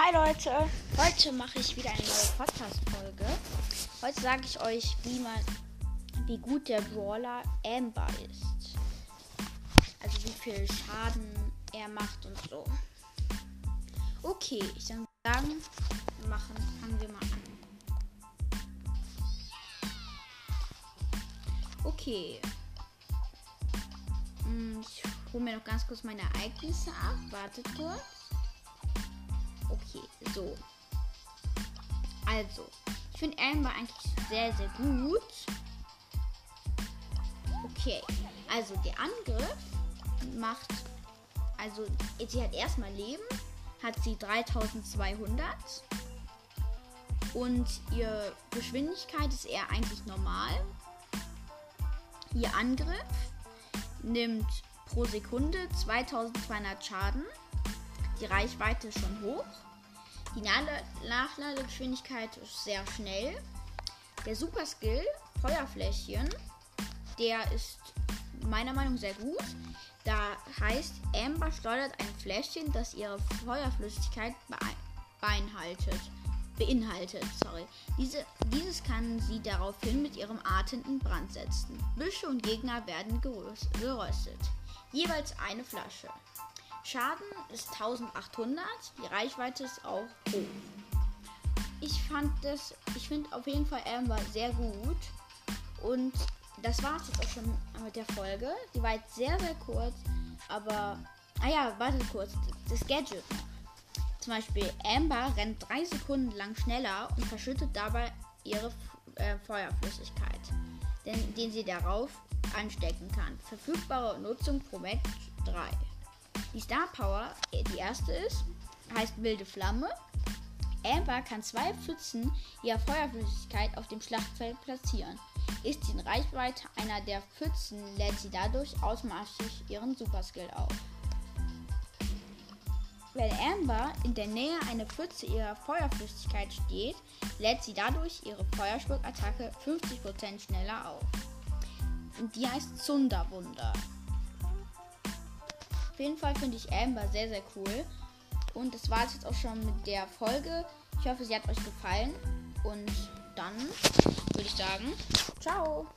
Hi Leute, heute mache ich wieder eine neue Podcast-Folge. Heute sage ich euch, wie man, wie gut der Brawler Amber ist. Also wie viel Schaden er macht und so. Okay, ich würde sagen, machen, fangen wir mal an. Okay. Hm, ich hole mir noch ganz kurz meine Ereignisse ab. Wartet kurz. Okay, so. Also, ich finde Amber eigentlich sehr, sehr gut. Okay, also der Angriff macht, also sie hat erstmal Leben, hat sie 3200 und ihre Geschwindigkeit ist eher eigentlich normal. Ihr Angriff nimmt pro Sekunde 2200 Schaden. Die Reichweite ist schon hoch. Die Nachladegeschwindigkeit ist sehr schnell. Der Super Skill Feuerfläschchen, der ist meiner Meinung nach sehr gut. Da heißt, Amber schleudert ein Fläschchen, das ihre Feuerflüssigkeit beinhaltet. Beinhaltet, sorry. Diese, dieses kann sie daraufhin mit ihrem Atem in Brand setzen. Büsche und Gegner werden geröstet. Jeweils eine Flasche. Schaden ist 1800, die Reichweite ist auch hoch. Ich fand das, ich finde auf jeden Fall Amber sehr gut. Und das war es jetzt auch schon mit der Folge. Die war jetzt sehr, sehr kurz, aber, ah ja, warte kurz, das Gadget Zum Beispiel Amber rennt drei Sekunden lang schneller und verschüttet dabei ihre äh, Feuerflüssigkeit, den, den sie darauf anstecken kann. Verfügbare Nutzung pro Match 3. Die Star Power, äh, die erste ist, heißt wilde Flamme. Amber kann zwei Pfützen ihrer Feuerflüssigkeit auf dem Schlachtfeld platzieren. Ist sie in Reichweite einer der Pfützen, lädt sie dadurch automatisch ihren Superskill auf. Wenn Amber in der Nähe einer Pfütze ihrer Feuerflüssigkeit steht, lädt sie dadurch ihre Feuerspuckattacke 50% schneller auf. Und die heißt Zunderwunder. Auf jeden Fall finde ich Amber sehr, sehr cool. Und das war es jetzt auch schon mit der Folge. Ich hoffe, sie hat euch gefallen. Und dann würde ich sagen, ciao.